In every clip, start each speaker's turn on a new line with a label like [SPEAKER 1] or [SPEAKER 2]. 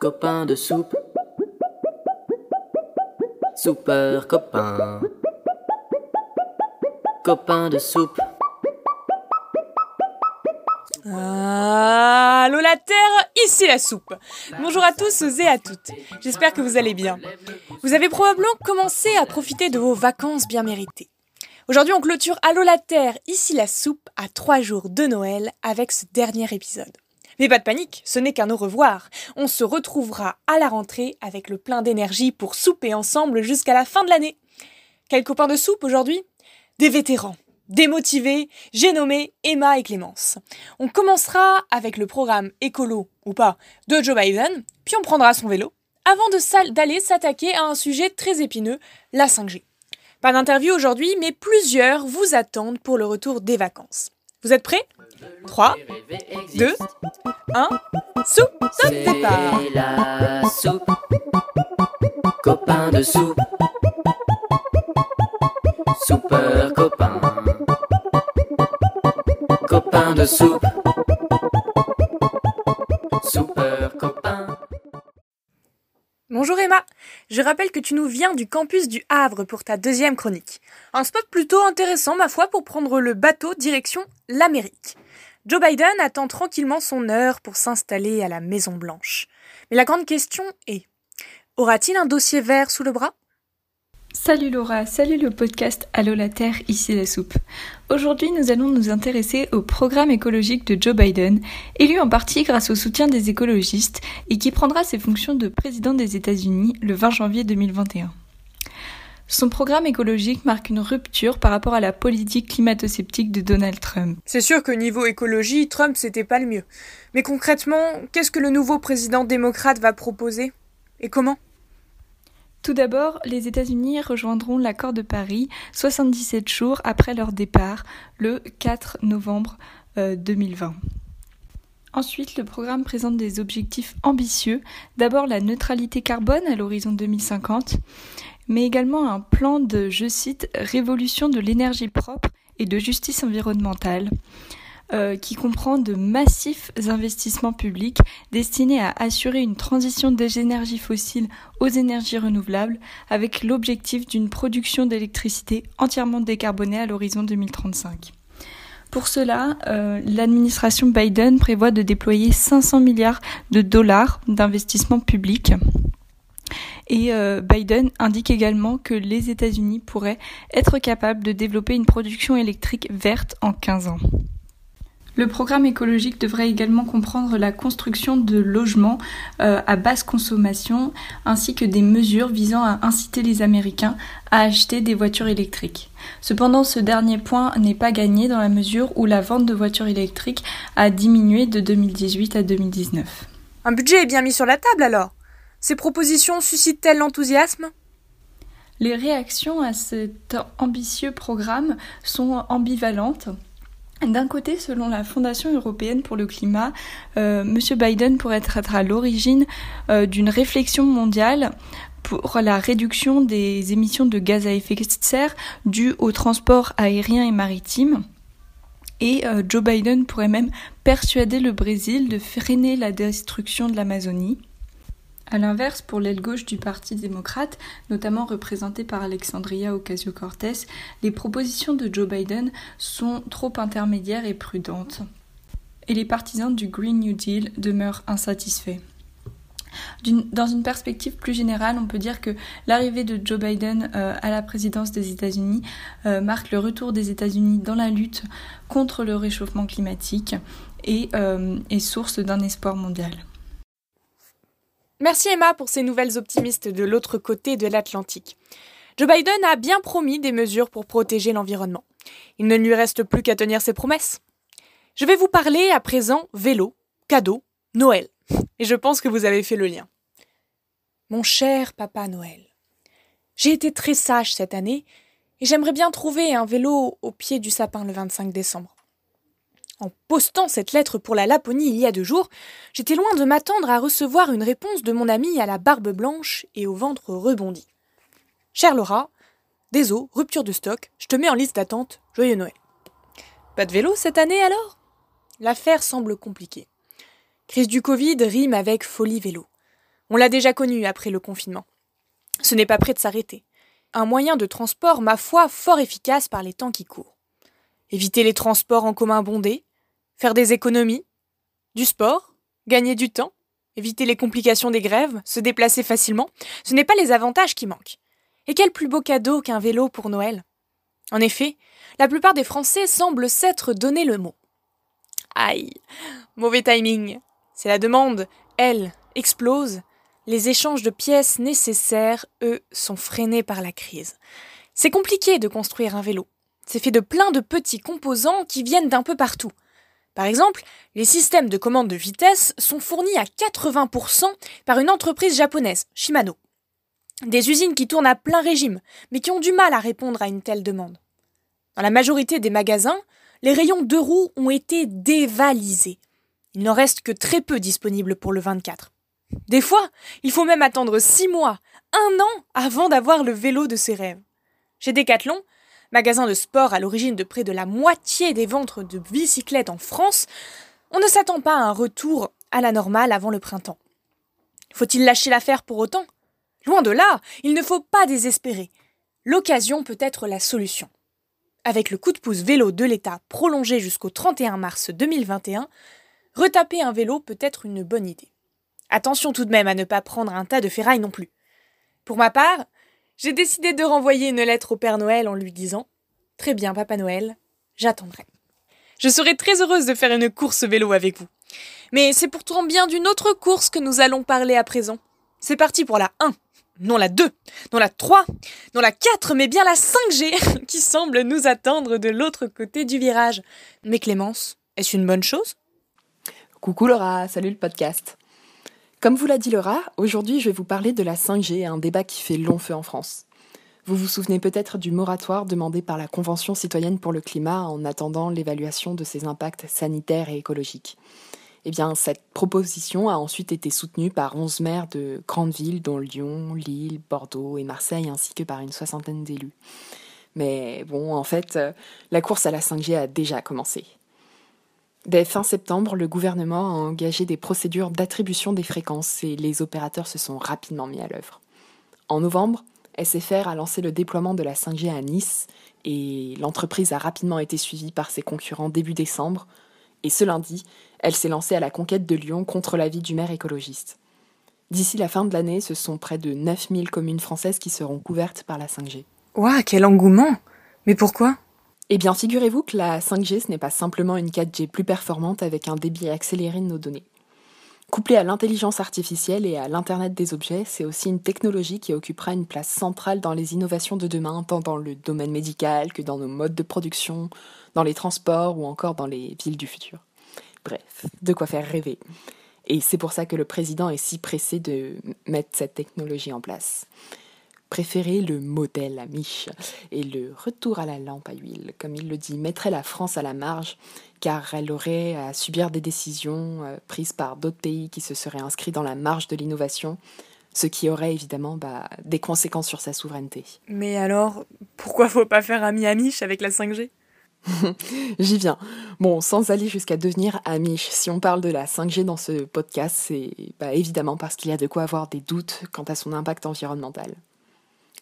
[SPEAKER 1] Copain de soupe. Super copain. Copain de soupe.
[SPEAKER 2] Allô la Terre, ici la soupe. Bonjour à tous et à toutes. J'espère que vous allez bien. Vous avez probablement commencé à profiter de vos vacances bien méritées. Aujourd'hui, on clôture Allô la Terre, ici la soupe, à trois jours de Noël avec ce dernier épisode. Mais pas de panique, ce n'est qu'un au revoir. On se retrouvera à la rentrée avec le plein d'énergie pour souper ensemble jusqu'à la fin de l'année. Quels copains de soupe aujourd'hui? Des vétérans, démotivés, j'ai nommé Emma et Clémence. On commencera avec le programme écolo ou pas de Joe Biden, puis on prendra son vélo avant d'aller s'attaquer à un sujet très épineux, la 5G. Pas d'interview aujourd'hui, mais plusieurs vous attendent pour le retour des vacances. Vous êtes prêts? 3, 2, 1, soupe, top départ
[SPEAKER 1] la soupe. Copain de soupe. Super copain. Copain de soupe. Super copain.
[SPEAKER 2] Bonjour Emma, je rappelle que tu nous viens du campus du Havre pour ta deuxième chronique. Un spot plutôt intéressant ma foi pour prendre le bateau direction l'Amérique. Joe Biden attend tranquillement son heure pour s'installer à la Maison Blanche. Mais la grande question est aura-t-il un dossier vert sous le bras?
[SPEAKER 3] Salut Laura, salut le podcast Allô la Terre, ici la soupe. Aujourd'hui, nous allons nous intéresser au programme écologique de Joe Biden, élu en partie grâce au soutien des écologistes et qui prendra ses fonctions de président des États-Unis le 20 janvier 2021. Son programme écologique marque une rupture par rapport à la politique climato-sceptique de Donald Trump.
[SPEAKER 2] C'est sûr que niveau écologie, Trump c'était pas le mieux. Mais concrètement, qu'est-ce que le nouveau président démocrate va proposer? Et comment?
[SPEAKER 3] Tout d'abord, les États-Unis rejoindront l'accord de Paris 77 jours après leur départ, le 4 novembre 2020. Euh, Ensuite, le programme présente des objectifs ambitieux. D'abord la neutralité carbone à l'horizon 2050, mais également un plan de, je cite, révolution de l'énergie propre et de justice environnementale. Euh, qui comprend de massifs investissements publics destinés à assurer une transition des énergies fossiles aux énergies renouvelables avec l'objectif d'une production d'électricité entièrement décarbonée à l'horizon 2035. Pour cela, euh, l'administration Biden prévoit de déployer 500 milliards de dollars d'investissements publics. Et euh, Biden indique également que les États-Unis pourraient être capables de développer une production électrique verte en 15 ans. Le programme écologique devrait également comprendre la construction de logements euh, à basse consommation ainsi que des mesures visant à inciter les Américains à acheter des voitures électriques. Cependant, ce dernier point n'est pas gagné dans la mesure où la vente de voitures électriques a diminué de 2018 à 2019.
[SPEAKER 2] Un budget est bien mis sur la table alors Ces propositions suscitent-elles l'enthousiasme?
[SPEAKER 3] Les réactions à cet ambitieux programme sont ambivalentes. D'un côté, selon la Fondation européenne pour le climat, euh, M. Biden pourrait être à l'origine euh, d'une réflexion mondiale pour la réduction des émissions de gaz à effet de serre dues au transport aérien et maritime. Et euh, Joe Biden pourrait même persuader le Brésil de freiner la destruction de l'Amazonie. A l'inverse, pour l'aile gauche du Parti démocrate, notamment représentée par Alexandria Ocasio-Cortez, les propositions de Joe Biden sont trop intermédiaires et prudentes. Et les partisans du Green New Deal demeurent insatisfaits. Dans une perspective plus générale, on peut dire que l'arrivée de Joe Biden euh, à la présidence des États-Unis euh, marque le retour des États-Unis dans la lutte contre le réchauffement climatique et euh, est source d'un espoir mondial.
[SPEAKER 2] Merci Emma pour ces nouvelles optimistes de l'autre côté de l'Atlantique. Joe Biden a bien promis des mesures pour protéger l'environnement. Il ne lui reste plus qu'à tenir ses promesses. Je vais vous parler à présent vélo, cadeau, Noël. Et je pense que vous avez fait le lien. Mon cher papa Noël, j'ai été très sage cette année et j'aimerais bien trouver un vélo au pied du sapin le 25 décembre. En postant cette lettre pour la Laponie il y a deux jours, j'étais loin de m'attendre à recevoir une réponse de mon ami à la barbe blanche et au ventre rebondi. Chère Laura, désolé, rupture de stock, je te mets en liste d'attente, joyeux Noël. Pas de vélo cette année alors? L'affaire semble compliquée. Crise du Covid rime avec folie vélo. On l'a déjà connu après le confinement. Ce n'est pas prêt de s'arrêter. Un moyen de transport, ma foi, fort efficace par les temps qui courent. Éviter les transports en commun bondés, faire des économies, du sport, gagner du temps, éviter les complications des grèves, se déplacer facilement, ce n'est pas les avantages qui manquent. Et quel plus beau cadeau qu'un vélo pour Noël En effet, la plupart des Français semblent s'être donné le mot. Aïe, mauvais timing. C'est la demande, elle, explose. Les échanges de pièces nécessaires, eux, sont freinés par la crise. C'est compliqué de construire un vélo. C'est fait de plein de petits composants qui viennent d'un peu partout. Par exemple, les systèmes de commande de vitesse sont fournis à 80% par une entreprise japonaise, Shimano. Des usines qui tournent à plein régime, mais qui ont du mal à répondre à une telle demande. Dans la majorité des magasins, les rayons deux roues ont été dévalisés. Il n'en reste que très peu disponibles pour le 24. Des fois, il faut même attendre six mois, un an avant d'avoir le vélo de ses rêves. Chez Decathlon, magasin de sport à l'origine de près de la moitié des ventes de bicyclettes en France, on ne s'attend pas à un retour à la normale avant le printemps. Faut-il lâcher l'affaire pour autant? Loin de là, il ne faut pas désespérer. L'occasion peut être la solution. Avec le coup de pouce vélo de l'État prolongé jusqu'au 31 mars 2021, retaper un vélo peut être une bonne idée. Attention tout de même à ne pas prendre un tas de ferraille non plus. Pour ma part, j'ai décidé de renvoyer une lettre au Père Noël en lui disant Très bien, Papa Noël, j'attendrai. Je serai très heureuse de faire une course vélo avec vous. Mais c'est pourtant bien d'une autre course que nous allons parler à présent. C'est parti pour la 1, non la 2, non la 3, non la 4, mais bien la 5G qui semble nous attendre de l'autre côté du virage. Mais Clémence, est-ce une bonne chose?
[SPEAKER 4] Coucou Laura, salut le podcast. Comme vous l'a dit Laura, aujourd'hui je vais vous parler de la 5G, un débat qui fait long feu en France. Vous vous souvenez peut-être du moratoire demandé par la Convention citoyenne pour le climat en attendant l'évaluation de ses impacts sanitaires et écologiques. Eh bien, cette proposition a ensuite été soutenue par 11 maires de grandes villes, dont Lyon, Lille, Bordeaux et Marseille, ainsi que par une soixantaine d'élus. Mais bon, en fait, euh, la course à la 5G a déjà commencé. Dès fin septembre, le gouvernement a engagé des procédures d'attribution des fréquences et les opérateurs se sont rapidement mis à l'œuvre. En novembre, SFR a lancé le déploiement de la 5G à Nice et l'entreprise a rapidement été suivie par ses concurrents début décembre. Et ce lundi, elle s'est lancée à la conquête de Lyon contre l'avis du maire écologiste. D'ici la fin de l'année, ce sont près de 9000 communes françaises qui seront couvertes par la 5G.
[SPEAKER 2] Ouah, quel engouement Mais pourquoi?
[SPEAKER 4] Eh bien, figurez-vous que la 5G, ce n'est pas simplement une 4G plus performante avec un débit accéléré de nos données. Couplée à l'intelligence artificielle et à l'Internet des objets, c'est aussi une technologie qui occupera une place centrale dans les innovations de demain, tant dans le domaine médical que dans nos modes de production, dans les transports ou encore dans les villes du futur. Bref, de quoi faire rêver. Et c'est pour ça que le président est si pressé de mettre cette technologie en place préférer le modèle à miche et le retour à la lampe à huile, comme il le dit, mettrait la France à la marge, car elle aurait à subir des décisions euh, prises par d'autres pays qui se seraient inscrits dans la marge de l'innovation, ce qui aurait évidemment bah, des conséquences sur sa souveraineté.
[SPEAKER 2] Mais alors, pourquoi faut pas faire ami amiche avec la 5G
[SPEAKER 4] J'y viens. Bon, sans aller jusqu'à devenir amiche, si on parle de la 5G dans ce podcast, c'est bah, évidemment parce qu'il y a de quoi avoir des doutes quant à son impact environnemental.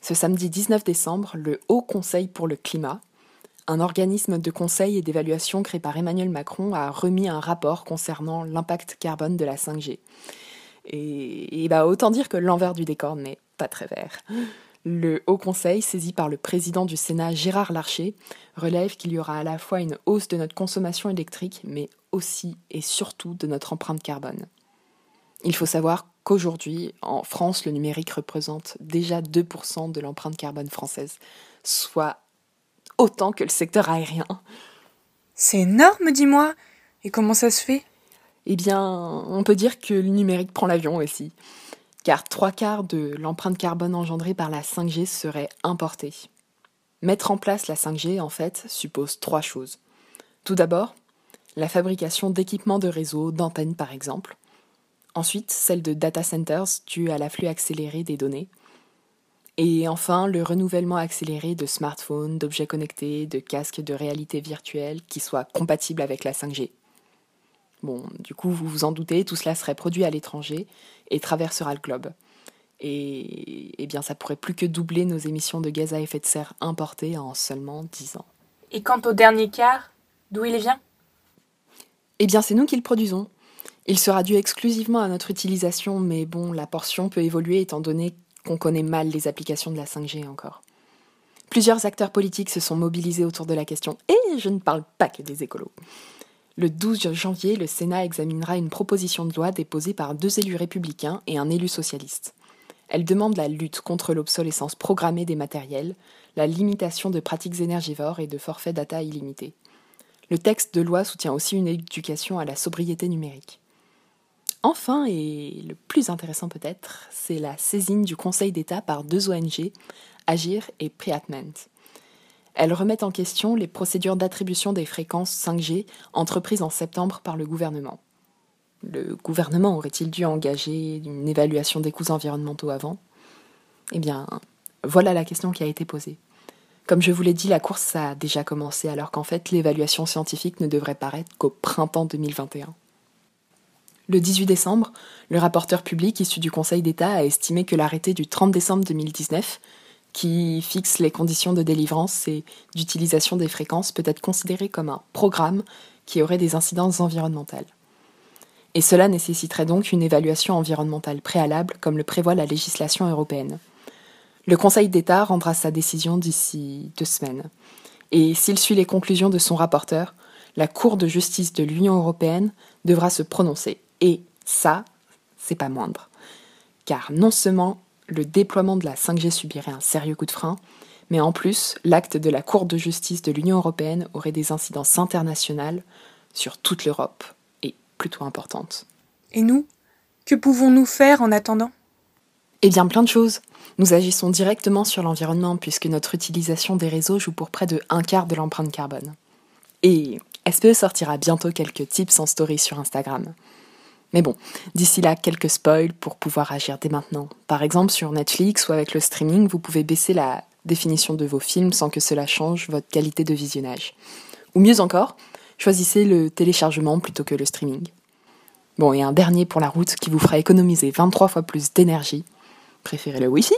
[SPEAKER 4] Ce samedi 19 décembre, le Haut Conseil pour le climat, un organisme de conseil et d'évaluation créé par Emmanuel Macron, a remis un rapport concernant l'impact carbone de la 5G. Et, bah autant dire que l'envers du décor n'est pas très vert. Le Haut Conseil, saisi par le président du Sénat Gérard Larcher, relève qu'il y aura à la fois une hausse de notre consommation électrique, mais aussi et surtout de notre empreinte carbone. Il faut savoir qu'aujourd'hui, en France, le numérique représente déjà 2% de l'empreinte carbone française, soit autant que le secteur aérien.
[SPEAKER 2] C'est énorme, dis-moi. Et comment ça se fait?
[SPEAKER 4] Eh bien, on peut dire que le numérique prend l'avion aussi, car trois quarts de l'empreinte carbone engendrée par la 5G serait importée. Mettre en place la 5G, en fait, suppose trois choses. Tout d'abord, la fabrication d'équipements de réseau, d'antennes par exemple, Ensuite, celle de data centers due à l'afflux accéléré des données. Et enfin, le renouvellement accéléré de smartphones, d'objets connectés, de casques de réalité virtuelle qui soient compatibles avec la 5G. Bon, du coup, vous vous en doutez, tout cela serait produit à l'étranger et traversera le globe. Et eh bien, ça pourrait plus que doubler nos émissions de gaz à effet de serre importées en seulement 10 ans.
[SPEAKER 2] Et quant au dernier quart, d'où il vient?
[SPEAKER 4] Eh bien, c'est nous qui le produisons. Il sera dû exclusivement à notre utilisation, mais bon, la portion peut évoluer étant donné qu'on connaît mal les applications de la 5G encore. Plusieurs acteurs politiques se sont mobilisés autour de la question, et je ne parle pas que des écolos. Le 12 janvier, le Sénat examinera une proposition de loi déposée par deux élus républicains et un élu socialiste. Elle demande la lutte contre l'obsolescence programmée des matériels, la limitation de pratiques énergivores et de forfaits data illimités. Le texte de loi soutient aussi une éducation à la sobriété numérique. Enfin, et le plus intéressant peut-être, c'est la saisine du Conseil d'État par deux ONG, Agir et Preatment. Elles remettent en question les procédures d'attribution des fréquences 5G entreprises en septembre par le gouvernement. Le gouvernement aurait-il dû engager une évaluation des coûts environnementaux avant? Eh bien, voilà la question qui a été posée. Comme je vous l'ai dit, la course a déjà commencé alors qu'en fait l'évaluation scientifique ne devrait paraître qu'au printemps 2021. Le 18 décembre, le rapporteur public issu du Conseil d'État a estimé que l'arrêté du 30 décembre 2019, qui fixe les conditions de délivrance et d'utilisation des fréquences, peut être considéré comme un programme qui aurait des incidences environnementales. Et cela nécessiterait donc une évaluation environnementale préalable, comme le prévoit la législation européenne. Le Conseil d'État rendra sa décision d'ici deux semaines. Et s'il suit les conclusions de son rapporteur, la Cour de justice de l'Union européenne devra se prononcer et ça, c'est pas moindre. Car non seulement le déploiement de la 5G subirait un sérieux coup de frein, mais en plus, l'acte de la Cour de justice de l'Union européenne aurait des incidences internationales sur toute l'Europe, et plutôt importantes.
[SPEAKER 2] Et nous Que pouvons-nous faire en attendant?
[SPEAKER 4] Eh bien, plein de choses. Nous agissons directement sur l'environnement puisque notre utilisation des réseaux joue pour près de un quart de l'empreinte carbone. Et SPE sortira bientôt quelques tips en story sur Instagram. Mais bon, d'ici là, quelques spoils pour pouvoir agir dès maintenant. Par exemple, sur Netflix ou avec le streaming, vous pouvez baisser la définition de vos films sans que cela change votre qualité de visionnage. Ou mieux encore, choisissez le téléchargement plutôt que le streaming. Bon, et un dernier pour la route qui vous fera économiser 23 fois plus d'énergie. Préférez le Wi-Fi?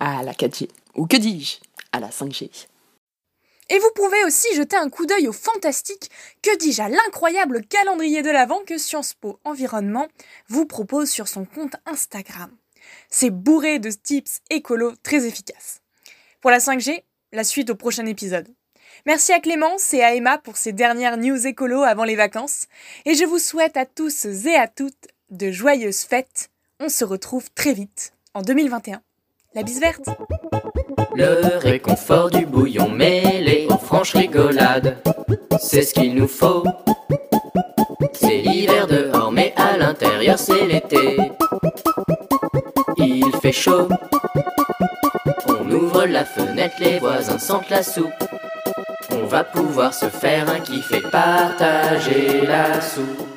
[SPEAKER 4] À la 4G. Ou que dis-je? À la 5G.
[SPEAKER 2] Et vous pouvez aussi jeter un coup d'œil au fantastique, que dis-je, à l'incroyable calendrier de l'Avent que Sciences Po Environnement vous propose sur son compte Instagram. C'est bourré de tips écolos très efficaces. Pour la 5G, la suite au prochain épisode. Merci à Clémence et à Emma pour ces dernières news écolos avant les vacances. Et je vous souhaite à tous et à toutes de joyeuses fêtes. On se retrouve très vite en 2021. La bise verte
[SPEAKER 1] Le réconfort du bouillon mêlé aux franches rigolades, c'est ce qu'il nous faut. C'est l'hiver dehors, mais à l'intérieur c'est l'été. Il fait chaud, on ouvre la fenêtre, les voisins sentent la soupe. On va pouvoir se faire un kiff et partager la soupe.